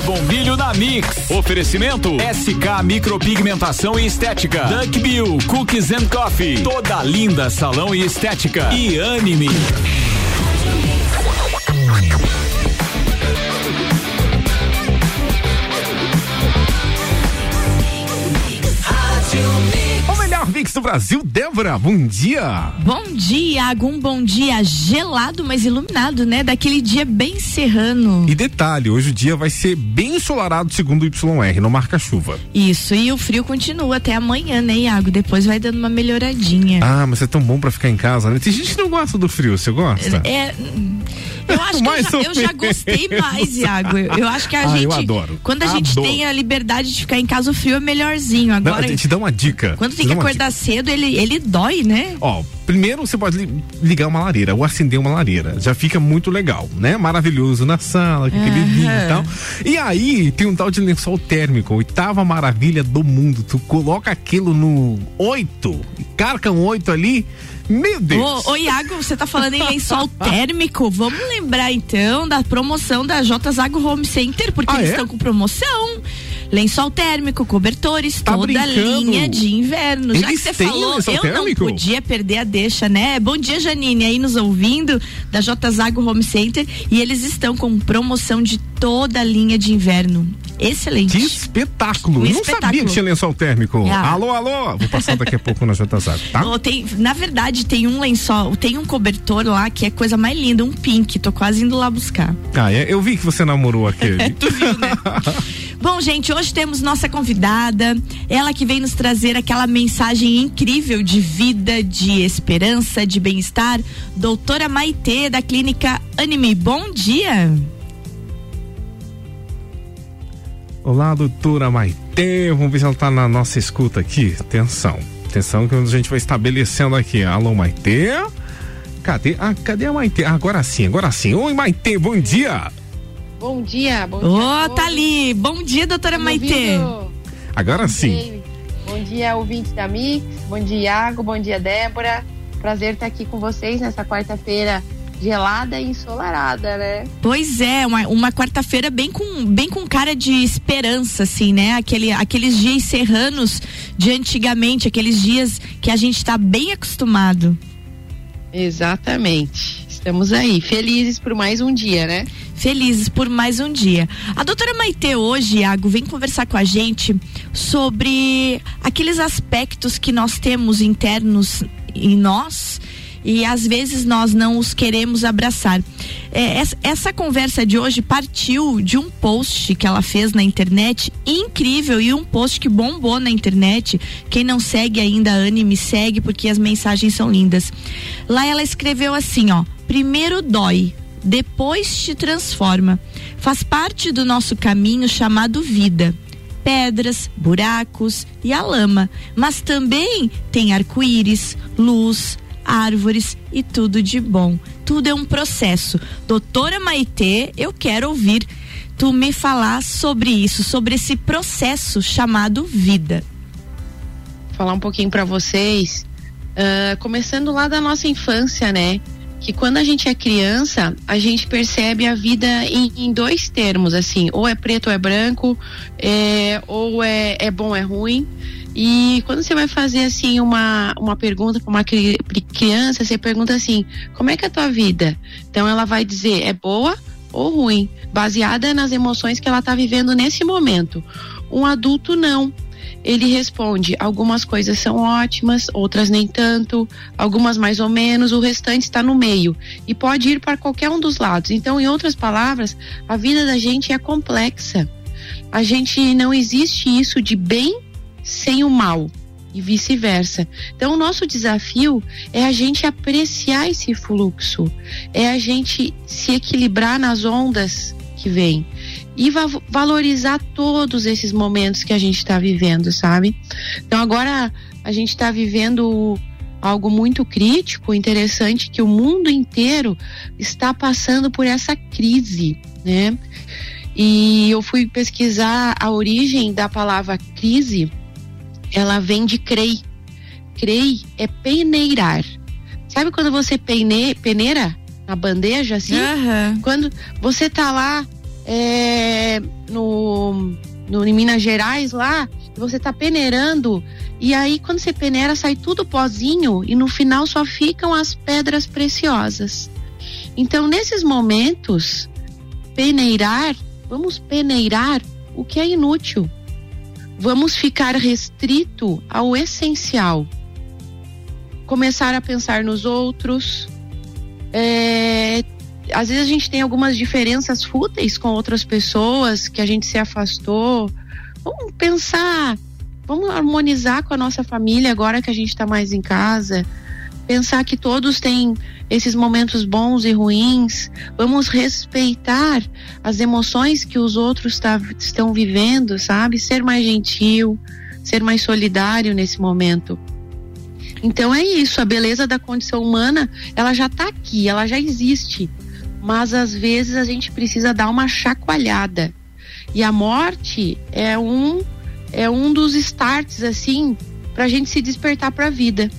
Bombilho na Mix. Oferecimento SK Micropigmentação e Estética. Duck Bill Cookies and Coffee. Toda linda salão e estética. E anime. Mix do Brasil, Débora, bom dia. Bom dia, um bom dia gelado, mas iluminado, né? Daquele dia bem serrano. E detalhe, hoje o dia vai ser bem ensolarado segundo o YR, não marca chuva. Isso, e o frio continua até amanhã, né, Iago? Depois vai dando uma melhoradinha. Ah, mas é tão bom para ficar em casa, né? Tem gente que não gosta do frio, você gosta? É, eu acho que eu já, eu já, gostei mais, Iago. Eu, eu acho que a ah, gente. Eu adoro. Quando a gente tem a liberdade de ficar em casa, o frio é melhorzinho. Agora. Não, a gente dá uma dica. Quando tem que acordar cedo, ele, ele dói, né? Ó, primeiro você pode ligar uma lareira ou acender uma lareira. Já fica muito legal, né? Maravilhoso na sala, com aquele vinho e tal. E aí tem um tal de lençol térmico, oitava maravilha do mundo. Tu coloca aquilo no oito, carca um oito ali meu Deus! Ô, ô Iago, você tá falando em lençol térmico? Vamos lembrar então da promoção da J Zago Home Center, porque ah, eles estão é? com promoção. Lençol térmico, cobertores, tá toda a linha de inverno. Eles Já que você falou, eu térmico? não podia perder a deixa, né? Bom dia, Janine, aí nos ouvindo da J Zago Home Center e eles estão com promoção de toda a linha de inverno. Excelente. Que espetáculo. Um não espetáculo. sabia que tinha lençol térmico. É. Alô, alô. Vou passar daqui a pouco na J Zago, tá? Oh, tem, na verdade, tem um lençol, tem um cobertor lá que é coisa mais linda, um pink. Tô quase indo lá buscar. Ah, é? eu vi que você namorou aquele. tu viu, né? Bom, gente, hoje temos nossa convidada, ela que vem nos trazer aquela mensagem incrível de vida, de esperança, de bem-estar, doutora Maitê, da clínica Anime. Bom dia! Olá, doutora Maitê. Vamos ver se ela está na nossa escuta aqui. Atenção, atenção que a gente vai estabelecendo aqui. Alô, Maitê? Cadê? Ah, cadê a Maitê? Agora sim, agora sim. Oi, Maitê, bom dia. Bom dia, bom dia. Ô, oh, tá ali. Bom dia, doutora tá Maitê. Agora sim. Bom dia, ouvinte da Mix. Bom dia, Iago. Bom dia, Débora. Prazer estar aqui com vocês nessa quarta-feira gelada e ensolarada, né? Pois é, uma, uma quarta-feira bem com, bem com cara de esperança, assim, né? Aquele, aqueles dias serranos de antigamente, aqueles dias que a gente está bem acostumado. Exatamente. Estamos aí, felizes por mais um dia, né? Felizes por mais um dia. A doutora Maite hoje, Iago, vem conversar com a gente sobre aqueles aspectos que nós temos internos em nós e às vezes nós não os queremos abraçar. É, essa, conversa de hoje partiu de um post que ela fez na internet, incrível, e um post que bombou na internet. Quem não segue ainda a Anne, me segue porque as mensagens são lindas. Lá ela escreveu assim, ó: primeiro dói, depois te transforma. Faz parte do nosso caminho chamado vida. Pedras, buracos e a lama, mas também tem arco-íris, luz, árvores e tudo de bom. Tudo é um processo. Doutora Maitê, eu quero ouvir tu me falar sobre isso, sobre esse processo chamado vida. Falar um pouquinho para vocês, uh, começando lá da nossa infância, né? Que quando a gente é criança, a gente percebe a vida em, em dois termos, assim, ou é preto ou é branco, é, ou é, é bom ou é ruim. E quando você vai fazer assim uma, uma pergunta para uma criança, você pergunta assim: como é que é a tua vida? Então ela vai dizer é boa ou ruim, baseada nas emoções que ela está vivendo nesse momento. Um adulto não ele responde: algumas coisas são ótimas, outras nem tanto, algumas mais ou menos, o restante está no meio e pode ir para qualquer um dos lados. Então, em outras palavras, a vida da gente é complexa. A gente não existe isso de bem sem o mal e vice-versa. Então, o nosso desafio é a gente apreciar esse fluxo, é a gente se equilibrar nas ondas que vêm e va valorizar todos esses momentos que a gente está vivendo, sabe? Então agora a gente está vivendo algo muito crítico, interessante, que o mundo inteiro está passando por essa crise, né? E eu fui pesquisar a origem da palavra crise, ela vem de crei. Crei é peneirar. Sabe quando você peine, peneira na bandeja assim? Uhum. Quando você tá lá é, no, no, em Minas Gerais lá, você tá peneirando e aí quando você peneira sai tudo pozinho e no final só ficam as pedras preciosas. Então nesses momentos, peneirar, vamos peneirar o que é inútil. Vamos ficar restrito ao essencial. Começar a pensar nos outros, é, às vezes a gente tem algumas diferenças fúteis com outras pessoas que a gente se afastou. Vamos pensar, vamos harmonizar com a nossa família agora que a gente está mais em casa. Pensar que todos têm esses momentos bons e ruins. Vamos respeitar as emoções que os outros tá, estão vivendo, sabe? Ser mais gentil, ser mais solidário nesse momento. Então é isso, a beleza da condição humana, ela já está aqui, ela já existe mas às vezes a gente precisa dar uma chacoalhada. E a morte é um é um dos starts assim para a gente se despertar para a vida.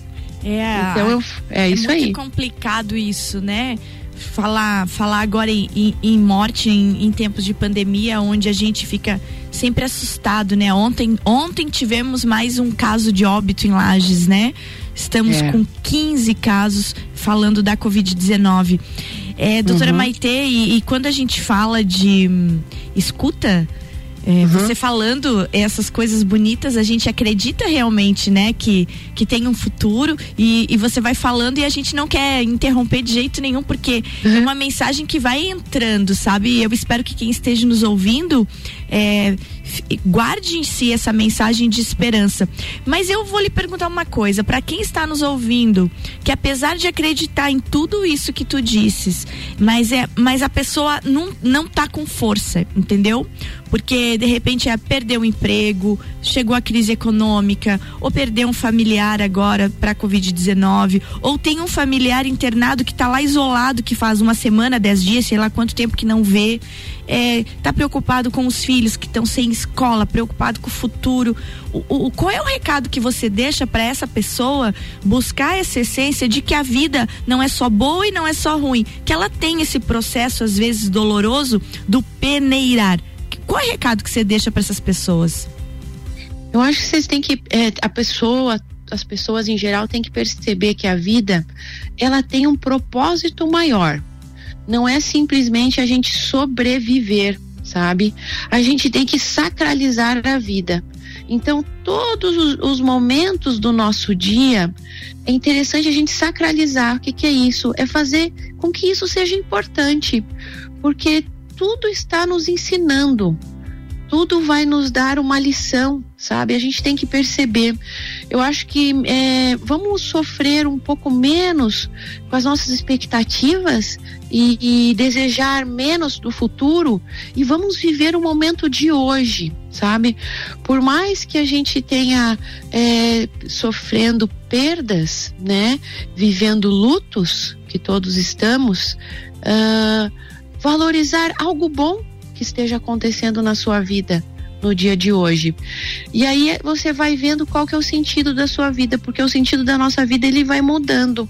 É, então eu, é, é isso aí. É muito complicado isso, né? Falar, falar agora em, em, em morte em, em, tempos de pandemia, onde a gente fica sempre assustado, né? Ontem, ontem tivemos mais um caso de óbito em Lages, né? Estamos é. com 15 casos falando da Covid-19. É, doutora uhum. Maite, e, e, quando a gente fala de hum, escuta, é, uhum. Você falando essas coisas bonitas, a gente acredita realmente, né, que, que tem um futuro e, e você vai falando e a gente não quer interromper de jeito nenhum, porque uhum. é uma mensagem que vai entrando, sabe? Eu espero que quem esteja nos ouvindo é, guarde em si essa mensagem de esperança. Mas eu vou lhe perguntar uma coisa, para quem está nos ouvindo, que apesar de acreditar em tudo isso que tu disses, mas é, mas a pessoa não não tá com força, entendeu? Porque de repente é perdeu o emprego, chegou a crise econômica, ou perdeu um familiar agora para COVID-19, ou tem um familiar internado que está lá isolado, que faz uma semana, dez dias, sei lá quanto tempo que não vê é, tá preocupado com os filhos que estão sem escola, preocupado com o futuro. O, o qual é o recado que você deixa para essa pessoa buscar essa essência de que a vida não é só boa e não é só ruim, que ela tem esse processo às vezes doloroso do peneirar. Qual é o recado que você deixa para essas pessoas? Eu acho que vocês têm que é, a pessoa as pessoas em geral têm que perceber que a vida ela tem um propósito maior não é simplesmente a gente sobreviver, sabe? A gente tem que sacralizar a vida. Então, todos os, os, momentos do nosso dia, é interessante a gente sacralizar. O que, que é isso? É fazer com que isso seja importante, porque tudo está nos ensinando, tudo vai nos dar uma lição, sabe? A gente tem que perceber. Eu acho que é, vamos sofrer um pouco menos com as nossas expectativas e, e, desejar menos do futuro e vamos viver o momento de hoje, sabe? Por mais que a gente tenha é, sofrendo perdas, né? Vivendo lutos, que todos estamos, uh, valorizar algo bom que esteja acontecendo na sua vida no dia de hoje. E aí você vai vendo qual que é o sentido da sua vida, porque o sentido da nossa vida ele vai mudando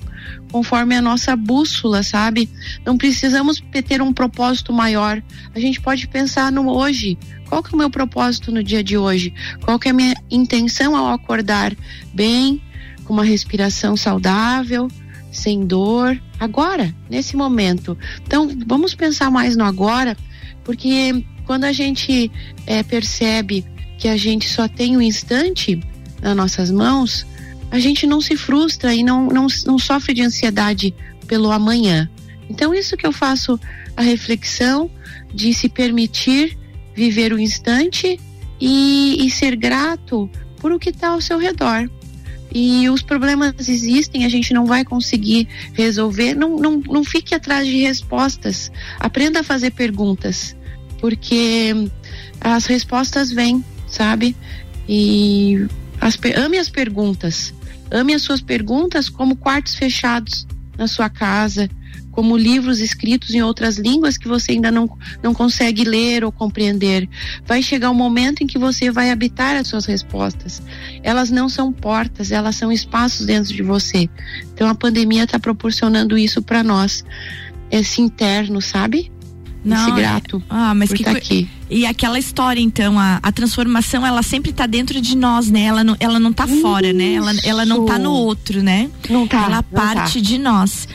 conforme a nossa bússola, sabe? Não precisamos ter um propósito maior. A gente pode pensar no hoje. Qual que é o meu propósito no dia de hoje? Qual que é a minha intenção ao acordar bem, com uma respiração saudável, sem dor, agora, nesse momento. Então, vamos pensar mais no agora, porque quando a gente é, percebe que a gente só tem um instante nas nossas mãos, a gente não se frustra e não, não, não sofre de ansiedade pelo amanhã. Então, isso que eu faço a reflexão de se permitir viver o instante e, e ser grato por o que está ao seu redor. E os problemas existem, a gente não vai conseguir resolver. Não, não, não fique atrás de respostas. Aprenda a fazer perguntas, porque as respostas vêm, sabe? E as, ame as perguntas. Ame as suas perguntas como quartos fechados na sua casa, como livros escritos em outras línguas que você ainda não, não consegue ler ou compreender. Vai chegar um momento em que você vai habitar as suas respostas. Elas não são portas, elas são espaços dentro de você. Então a pandemia está proporcionando isso para nós, esse interno, sabe? Não, esse grato. Ah, mas que tá aqui. E aquela história, então, a, a transformação, ela sempre está dentro de nós, né? Ela não, ela não tá Isso. fora, né? Ela, ela não tá no outro, né? Não tá. Ela não parte tá. de nós.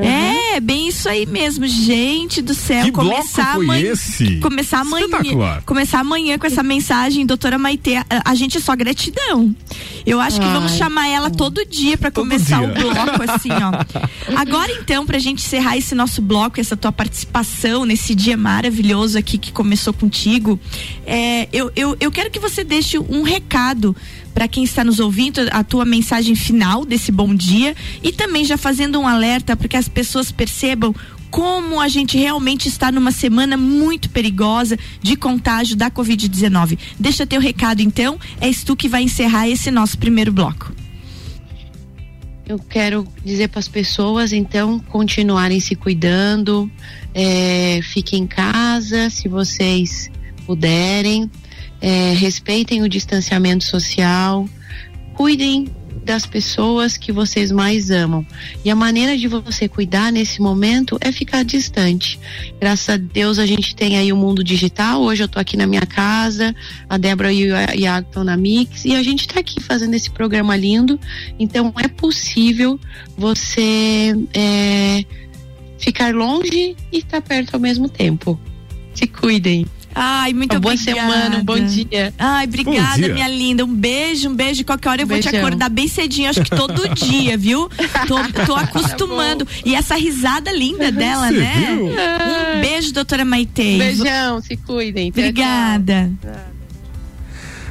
Uhum. É, bem isso aí mesmo, gente do céu. Que começar amanhã. Começar amanhã. Começar amanhã com essa mensagem, doutora Maite. A, a gente é só gratidão. Eu acho Ai. que vamos chamar ela todo dia para começar dia. o bloco, assim, ó. Agora, então, pra gente encerrar esse nosso bloco, essa tua participação nesse dia maravilhoso aqui que começou contigo, é, eu, eu, eu quero que você deixe um recado para quem está nos ouvindo, a tua mensagem final desse bom dia e também já fazendo um alerta para que as pessoas percebam como a gente realmente está numa semana muito perigosa de contágio da Covid-19. Deixa teu recado então, és tu que vai encerrar esse nosso primeiro bloco. Eu quero dizer para as pessoas, então, continuarem se cuidando, é, fiquem em casa, se vocês puderem, é, respeitem o distanciamento social, cuidem das pessoas que vocês mais amam. E a maneira de você cuidar nesse momento é ficar distante. Graças a Deus a gente tem aí o mundo digital. Hoje eu tô aqui na minha casa, a Débora e o Iago estão na Mix e a gente tá aqui fazendo esse programa lindo. Então é possível você é, ficar longe e estar perto ao mesmo tempo. Se cuidem. Ai, muito Uma boa semana, um bom dia. Ai, obrigada, dia. minha linda. Um beijo, um beijo. Qualquer hora eu vou Beijão. te acordar bem cedinho, acho que todo dia, viu? Tô, tô acostumando. Tá e essa risada linda dela, Você né? Viu? Um beijo, doutora Maite. Beijão, se cuidem. Obrigada. Tchau, tchau.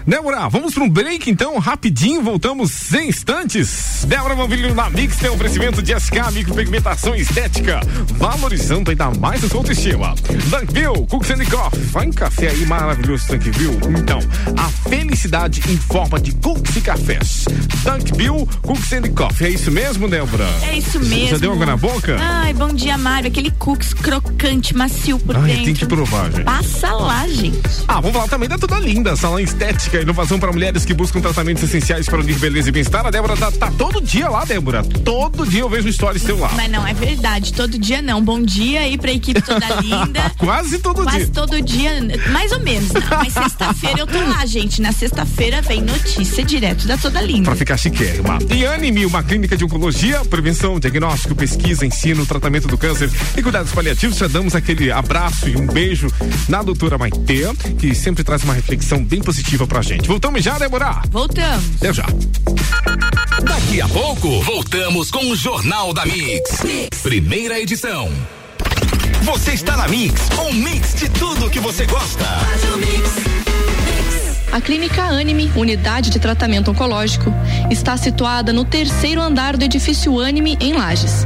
Débora, vamos para um break então, rapidinho, voltamos em instantes. Débora Movilho na Mix tem um oferecimento de SK Micropigmentação Estética, valorizando ainda mais a sua autoestima. Dunkville, Cooks and Coffee, vai em café aí maravilhoso Dunkville. Então, a felicidade em forma de cookies e cafés. Dunkville, Cooks and Coffee, é isso mesmo, Débora? É isso mesmo. Já deu água na boca? Ai, bom dia, Mário, aquele cookies crocante, macio por Ai, dentro. tem que provar, gente. Passa lá, gente. Ah, vamos falar também da Toda Linda, salão estética inovação para mulheres que buscam tratamentos essenciais para unir beleza e bem-estar. A Débora tá, tá, todo dia lá, Débora. Todo dia eu vejo stories seu lá. Mas não é verdade, todo dia não. Bom dia aí pra equipe toda linda. Quase todo Quase dia. Quase todo dia, mais ou menos. Não, mas sexta-feira eu tô lá, gente. Na sexta-feira vem notícia direto da Toda Linda. Pra ficar chiquérrima. E Anime, uma clínica de oncologia, prevenção, diagnóstico, pesquisa, ensino, tratamento do câncer e cuidados paliativos. Já damos aquele abraço e um beijo na doutora Maite, que sempre traz uma reflexão bem positiva pra gente. Voltamos já, Débora? Voltamos. Até já. Daqui a pouco, voltamos com o Jornal da mix. mix. Primeira edição. Você está na Mix, um mix de tudo que você gosta. A Clínica Anime, unidade de tratamento oncológico, está situada no terceiro andar do edifício Anime, em Lages.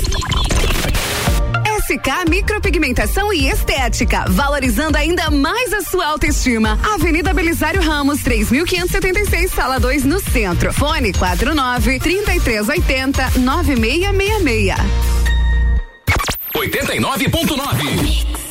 SK Micropigmentação e Estética, valorizando ainda mais a sua autoestima. Avenida Belisário Ramos, 3576, sala 2, no centro. Fone 49 3380 9666. 89.9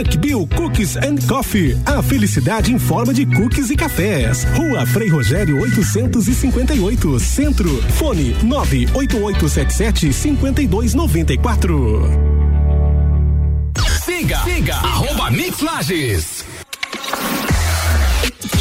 Duck Bill Cookies and Coffee. A felicidade em forma de cookies e cafés. Rua Frei Rogério 858, Centro. Fone 98877 5294. Siga, siga, arroba Mix Lages.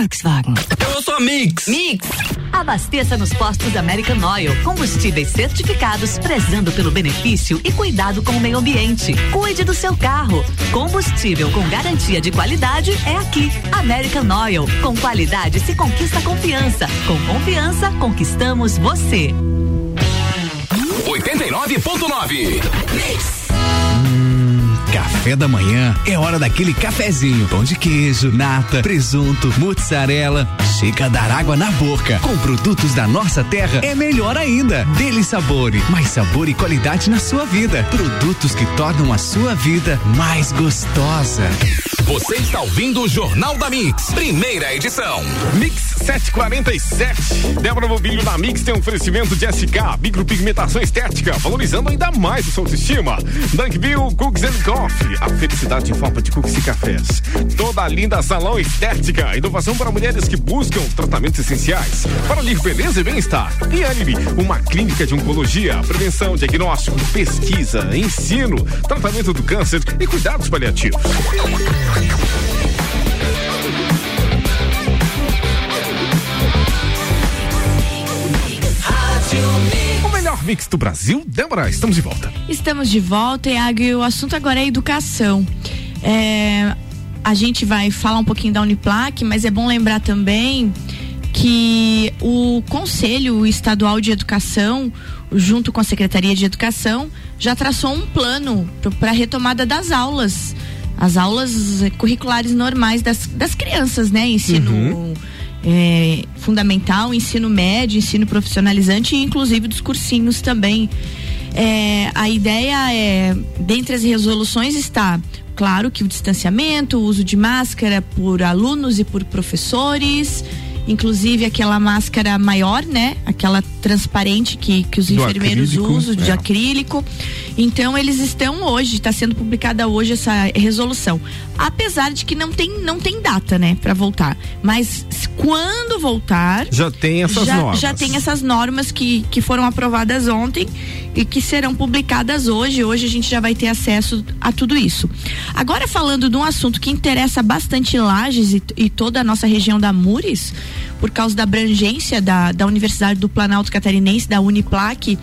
Volkswagen. Eu sou a Mix. Mix. Abasteça nos postos American Oil. Combustíveis certificados, prezando pelo benefício e cuidado com o meio ambiente. Cuide do seu carro. Combustível com garantia de qualidade é aqui. American Oil. Com qualidade se conquista confiança. Com confiança, conquistamos você. 89.9. Café da manhã é hora daquele cafezinho. Pão de queijo, nata, presunto, mozzarella. Chega a dar água na boca. Com produtos da nossa terra é melhor ainda. Dele Sabore, mais sabor e qualidade na sua vida. Produtos que tornam a sua vida mais gostosa. Você está ouvindo o Jornal da Mix, primeira edição. Mix 747. Débora Mobilho na Mix tem um oferecimento de SK, micropigmentação estética, valorizando ainda mais a sua autoestima. Dunkville Cooks and Coffee, a felicidade em forma de cookies e cafés. Toda a linda salão estética, inovação para mulheres que buscam tratamentos essenciais. Para lhe beleza e bem-estar. E Anime, uma clínica de oncologia, prevenção, diagnóstico, pesquisa, ensino, tratamento do câncer e cuidados paliativos. Mix do Brasil, Débora, estamos de volta. Estamos de volta, Iago, e o assunto agora é educação. É, a gente vai falar um pouquinho da Uniplac, mas é bom lembrar também que o Conselho Estadual de Educação, junto com a Secretaria de Educação, já traçou um plano para a retomada das aulas. As aulas eh, curriculares normais das, das crianças, né? Ensino é, fundamental, ensino médio, ensino profissionalizante e inclusive dos cursinhos também. É, a ideia é, dentre as resoluções está, claro que o distanciamento, o uso de máscara por alunos e por professores, inclusive aquela máscara maior, né? Aquela transparente que, que os Do enfermeiros acrílico, usam, de é. acrílico. Então eles estão hoje, está sendo publicada hoje essa resolução. Apesar de que não tem, não tem data, né, para voltar. Mas quando voltar, Já tem essas já, normas. já tem essas normas que, que foram aprovadas ontem e que serão publicadas hoje. Hoje a gente já vai ter acesso a tudo isso. Agora falando de um assunto que interessa bastante Lages e, e toda a nossa região da Mures, por causa da abrangência da, da Universidade do Planalto Catarinense, da Uniplac,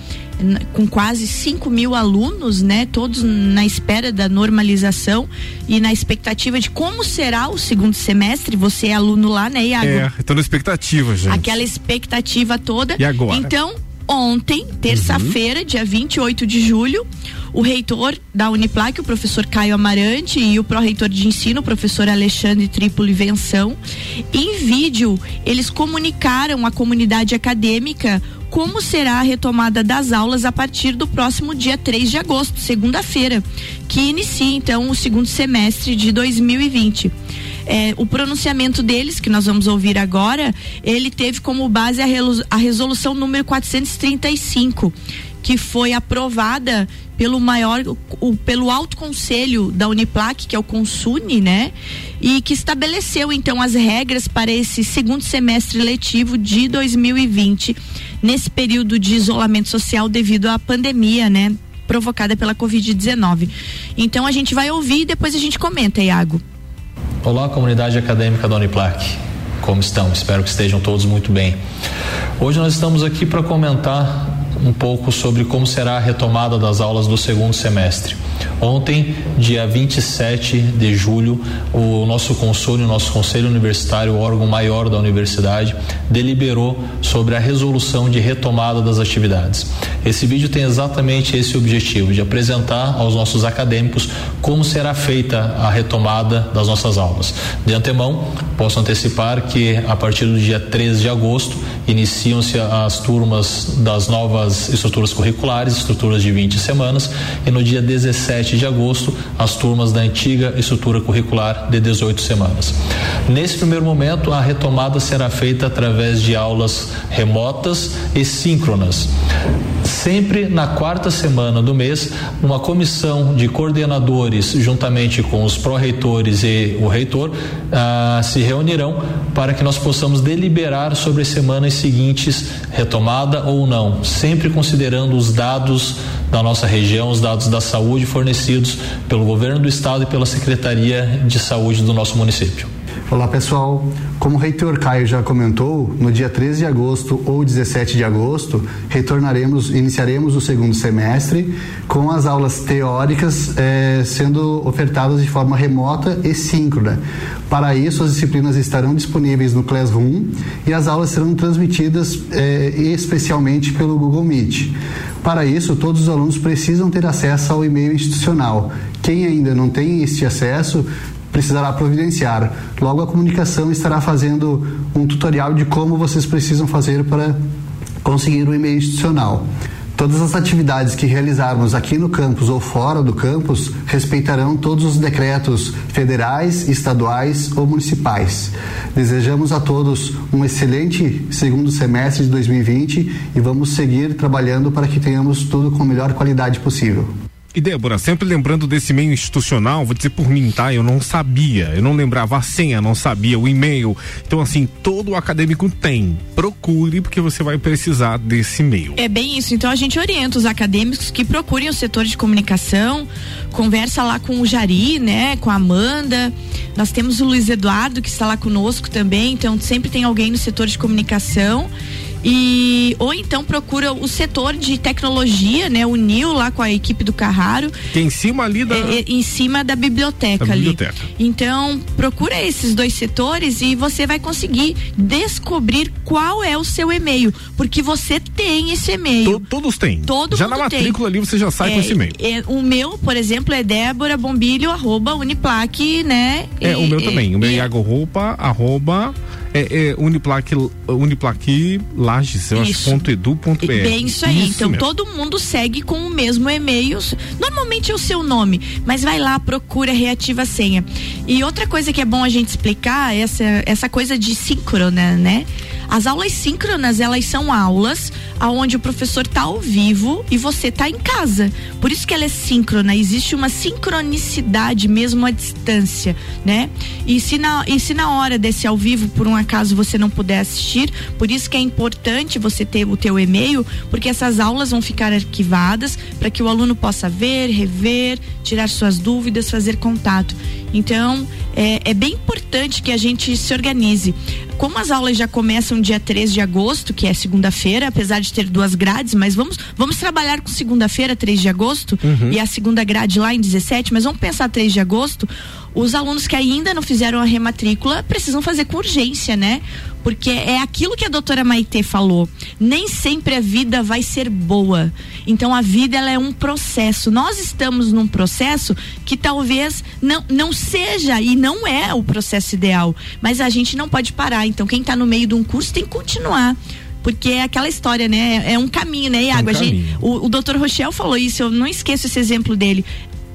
com quase 5 mil alunos, né? Todos na espera da normalização e na expectativa de como será o segundo semestre. Você é aluno lá, né, Iago? É, tô na expectativa, gente. aquela expectativa toda. E agora? Então, ontem, terça-feira, dia 28 de julho, o reitor da Uniplac, o professor Caio Amarante, e o pró-reitor de ensino, o professor Alexandre Trípoli Venção, em vídeo, eles comunicaram à comunidade acadêmica como será a retomada das aulas a partir do próximo dia 3 de agosto, segunda-feira, que inicia então o segundo semestre de 2020. É, o pronunciamento deles, que nós vamos ouvir agora, ele teve como base a, resolução número 435, que foi aprovada pelo maior, o- pelo alto conselho da Uniplac, que é o Consune, né? E que estabeleceu então as regras para esse segundo semestre letivo de 2020, nesse período de isolamento social devido à pandemia, né? Provocada pela Covid-19. Então a gente vai ouvir e depois a gente comenta, Iago. Olá, comunidade acadêmica da Uniplac. Como estão? Espero que estejam todos muito bem. Hoje nós estamos aqui para comentar um pouco sobre como será a retomada das aulas do segundo semestre. Ontem, dia 27 de julho, o nosso console, o nosso conselho universitário, o órgão maior da universidade, deliberou sobre a resolução de retomada das atividades. Esse vídeo tem exatamente esse objetivo, de apresentar aos nossos acadêmicos como será feita a retomada das nossas aulas. De antemão, posso antecipar que a partir do dia 13 de agosto iniciam-se as turmas das novas estruturas curriculares, estruturas de 20 semanas, e no dia 17 17 de agosto as turmas da antiga estrutura curricular de 18 semanas. Nesse primeiro momento, a retomada será feita através de aulas remotas e síncronas. Sempre na quarta semana do mês, uma comissão de coordenadores, juntamente com os pró-reitores e o reitor, ah, se reunirão para que nós possamos deliberar sobre as semanas seguintes, retomada ou não, sempre considerando os dados da nossa região, os dados da saúde fornecidos pelo governo do estado e pela Secretaria de Saúde do nosso município. Olá pessoal, como o reitor Caio já comentou, no dia 13 de agosto ou 17 de agosto, retornaremos, iniciaremos o segundo semestre com as aulas teóricas eh, sendo ofertadas de forma remota e síncrona. Para isso, as disciplinas estarão disponíveis no Classroom e as aulas serão transmitidas eh, especialmente pelo Google Meet. Para isso, todos os alunos precisam ter acesso ao e-mail institucional. Quem ainda não tem este acesso, precisará providenciar. Logo, a comunicação estará fazendo um tutorial de como vocês precisam fazer para conseguir o e-mail institucional. Todas as atividades que realizarmos aqui no campus ou fora do campus respeitarão todos os decretos federais, estaduais ou municipais. Desejamos a todos um excelente segundo semestre de 2020 e vamos seguir trabalhando para que tenhamos tudo com a melhor qualidade possível. E Débora, sempre lembrando desse meio institucional, vou dizer por mim, tá? Eu não sabia, eu não lembrava a senha, não sabia o e-mail. Então, assim, todo acadêmico tem. Procure, porque você vai precisar desse e-mail. É bem isso. Então a gente orienta os acadêmicos que procurem o setor de comunicação, conversa lá com o Jari, né, com a Amanda. Nós temos o Luiz Eduardo que está lá conosco também, então sempre tem alguém no setor de comunicação. E ou então procura o setor de tecnologia, né, o Nil lá com a equipe do Carraro, Que é em cima ali da. é, é, em cima da biblioteca Da ali. biblioteca. Então, procura esses dois setores e você vai conseguir descobrir qual é o seu e-mail, porque você tem esse e-mail. To- todos têm. Todo já na tem. matrícula ali você já sai com É, esse e-mail. é, o meu, por exemplo, é Débora Bombilho, arroba Uniplaque, né? É, o meu E- também. O meu é e- Iago Roupa, arroba, é, é Uniplaque, Uniplaque Lages, eu acho, Isso. ponto edu ponto br. Bem isso aí. então mesmo. todo mundo segue com o mesmo e-mail. Normalmente é o seu nome, mas vai lá, procura, reativa a senha. E outra coisa que é bom a gente explicar é essa, essa coisa de síncrona, né? As aulas síncronas, elas são aulas aonde o professor tá ao vivo e você tá em casa. Por isso que ela é síncrona, existe uma sincronicidade mesmo à distância, né? E se na, e se na hora desse ao vivo, por um acaso, você não puder assistir, por isso que é importante você ter o teu e-mail, porque essas aulas vão ficar arquivadas para que o aluno possa ver, rever, tirar suas dúvidas, fazer contato. Então, é, é bem importante que a gente se organize. Como as aulas já começam dia 3 de agosto, que é segunda-feira, apesar de ter duas grades, mas vamos, vamos trabalhar com segunda-feira, 3 de agosto, Uhum. e a segunda grade lá em 17, mas vamos pensar 3 de agosto. Os alunos que ainda não fizeram a rematrícula precisam fazer com urgência, né? Porque é aquilo que a doutora Maitê falou. Nem sempre a vida vai ser boa. Então a vida ela é um processo. Nós estamos num processo que talvez não, não seja e não é o processo ideal. Mas a gente não pode parar. Então quem está no meio de um curso tem que continuar. Porque é aquela história, né? É um caminho, né, Iago? A gente- o, o doutor Rochel falou isso, eu não esqueço esse exemplo dele.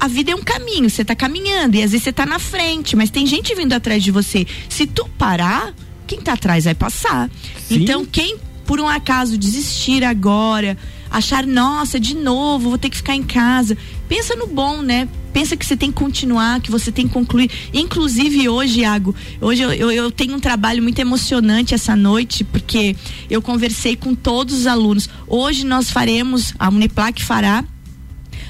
A vida é um caminho, você tá caminhando e às vezes você tá na frente, mas tem gente vindo atrás de você. Se tu parar, quem tá atrás vai passar. Então, quem por um acaso desistir agora, achar, nossa, de novo, vou ter que ficar em casa, pensa no bom, né? Pensa que você tem que continuar, que você tem que concluir. Inclusive hoje, Iago, hoje eu, eu, eu tenho um trabalho muito emocionante essa noite, porque eu conversei com todos os alunos. Hoje nós faremos, a Uniplac fará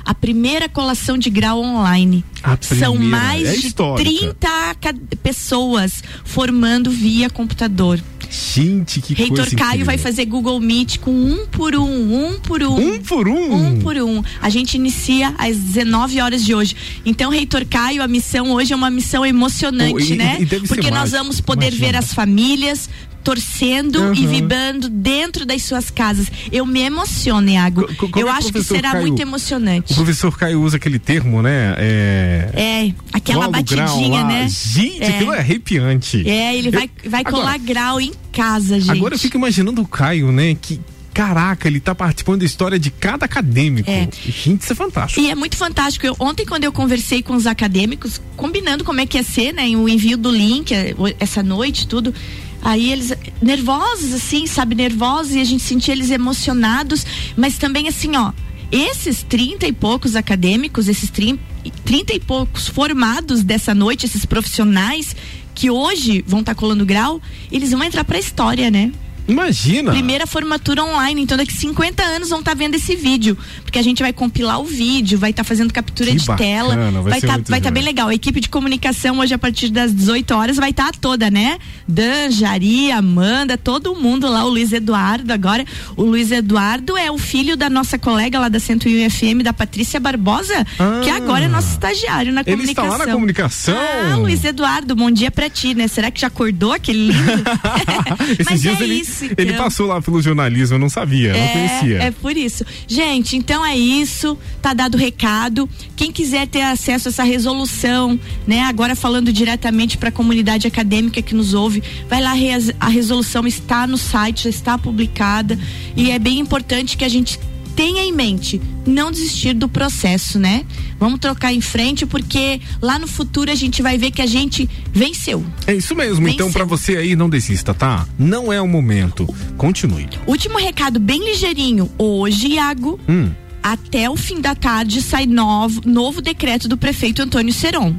a primeira colação de grau online. São mais é de histórica. 30 aca- pessoas formando via computador. Gente, que Reitor coisa Caio incrível. vai fazer Google Meet com um por um, um por um. Um por um? Um por um. A gente inicia às 19 horas de hoje. Então, Reitor Caio, a missão hoje é uma missão emocionante, Oh, e- né? e Porque nós vamos poder imagina. ver as famílias torcendo e Uhum. vibrando dentro das suas casas. Eu me emociono, Iago. Eu é, acho que será Caio? muito O emocionante. professor Caio usa aquele termo, né? É. É, aquela o batidinha, né? Gente, É. aquilo é arrepiante. É, ele vai, vai Agora- colar grau em casa, gente. Agora eu fico imaginando o Caio, né? Que caraca, ele tá participando da história de cada acadêmico. É. Gente, isso é fantástico. E é muito fantástico. Eu- ontem, quando eu conversei com os acadêmicos, combinando como é que ia ser, né? O envio do link, o- essa noite, tudo. Aí eles nervosos, assim, sabe, nervosos, e a gente sentia eles emocionados, mas também assim, ó, esses 30 e poucos acadêmicos, esses 30, 30 e poucos formados dessa noite, esses profissionais que hoje vão estar colando grau, eles vão entrar pra história, né? Imagina. Primeira formatura online, então daqui 50 anos vão estar vendo esse vídeo, porque a gente vai compilar o vídeo, vai estar fazendo captura Que de tela, bacana, vai vai estar tá legal. bem legal. A equipe de comunicação hoje a partir das 18 horas vai estar toda, né? Dan, Jari, Amanda, todo mundo lá, o Luiz Eduardo agora. O Luiz Eduardo é o filho da nossa colega lá da 101 FM, da Patrícia Barbosa, que agora é nosso estagiário na Ah. Ele está comunicação. lá na comunicação. Ah, Luiz Eduardo, bom dia pra ti, né? Será que já acordou aquele lindo? Mas é ele, isso, ele passou lá pelo jornalismo, eu não sabia, não conhecia. É, é por isso. Gente, então é isso. Tá dado o recado. Quem quiser ter acesso a essa resolução, né? Agora falando diretamente para a comunidade acadêmica que nos ouve, vai lá, a resolução está no site, já está publicada. E é bem importante que a gente tenha em mente não desistir do processo, né? Vamos trocar em frente porque lá no futuro a gente vai ver que a gente venceu. É isso mesmo. Então, Venceu. pra você aí, não desista, tá? Não é o momento. Continue. Último recado bem ligeirinho. Hoje, Iago, Hum. até o fim da tarde sai novo, novo decreto do prefeito Antônio Seron.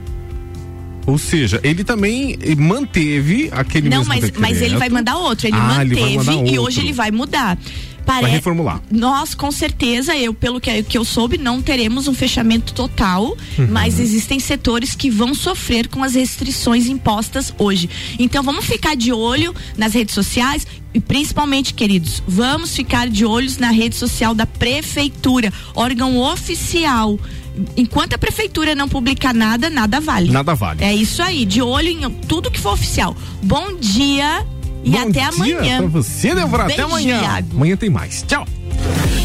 Ou seja, ele também eh, manteve aquele Não, mas, mas ele decreto. vai mandar outro. Ele Ah, ele manteve vai mandar e outro. hoje ele vai mudar. Vai reformular. Nós, com certeza, eu, pelo que, que eu soube, não teremos um fechamento total, Uhum. mas existem setores que vão sofrer com as restrições impostas hoje. Então vamos ficar de olho nas redes sociais e principalmente, queridos, vamos ficar de olhos na rede social da prefeitura, órgão oficial. Enquanto a prefeitura não publicar nada, nada vale. Nada vale. É isso aí, de olho em tudo que for oficial. Bom dia e Bom até amanhã. Pra você, Débora. Até amanhã. Amanhã tem mais. Tchau.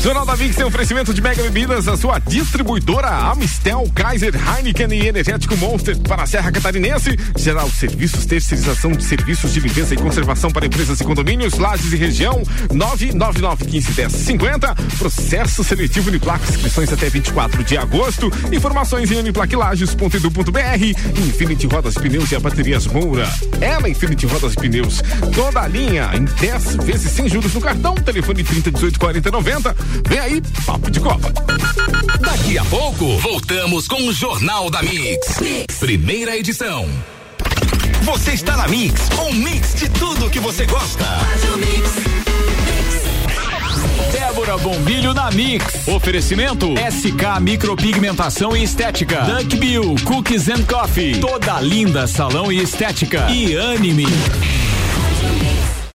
Jornal da Mix tem oferecimento de Mega Bebidas, a sua distribuidora Amistel, Kaiser, Heineken e Energético Monster para a Serra Catarinense. Geral Serviços, terceirização de serviços de limpeza e conservação para empresas e condomínios, lajes e região, 999151050. Processo seletivo Uniplac, inscrições até 24 de agosto. Informações em uniplaclages.edu.br. Infinity Rodas Pneus e a Baterias Moura. Ela, Infinity Rodas Pneus. Toda a linha em 10 vezes sem juros no cartão. Telefone 30 18 40 90. Vem aí, papo de Copa. Daqui a pouco, voltamos com o Jornal da mix. Primeira edição. Você está na Mix, um mix de tudo que você gosta. Débora Bombilho na Mix. Oferecimento SK Micropigmentação e Estética. Duck Bill Cookies and Coffee. Toda linda salão e estética. E anime.